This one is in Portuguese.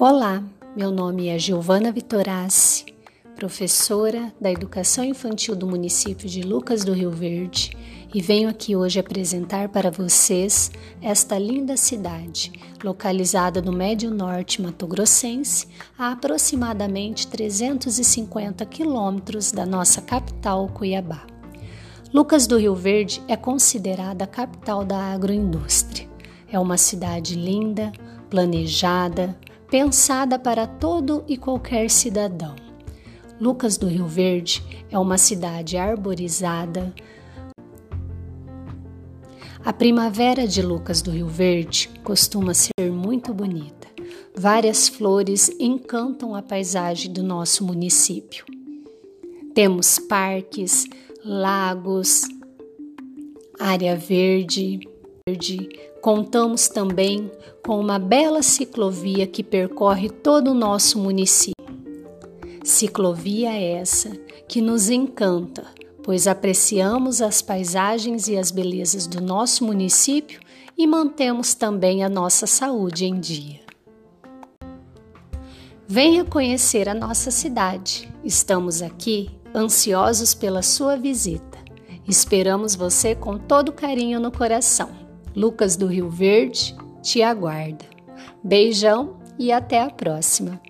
Olá, meu nome é Giovana Vitorassi, professora da Educação Infantil do município de Lucas do Rio Verde e venho aqui hoje apresentar para vocês esta linda cidade, localizada no Médio Norte Mato-Grossense, a aproximadamente 350 quilômetros da nossa capital, Cuiabá. Lucas do Rio Verde é considerada a capital da agroindústria. É uma cidade linda, planejada, pensada para todo e qualquer cidadão. Lucas do Rio Verde é uma cidade arborizada. A primavera de Lucas do Rio Verde costuma ser muito bonita. Várias flores encantam a paisagem do nosso município. Temos parques, lagos, área verde, verde Contamos também com uma bela ciclovia que percorre todo o nosso município. Ciclovia essa que nos encanta, pois apreciamos as paisagens e as belezas do nosso município e mantemos também a nossa saúde em dia. Venha conhecer a nossa cidade. Estamos aqui ansiosos pela sua visita. Esperamos você com todo carinho no coração. Lucas do Rio Verde te aguarda. Beijão e até a próxima!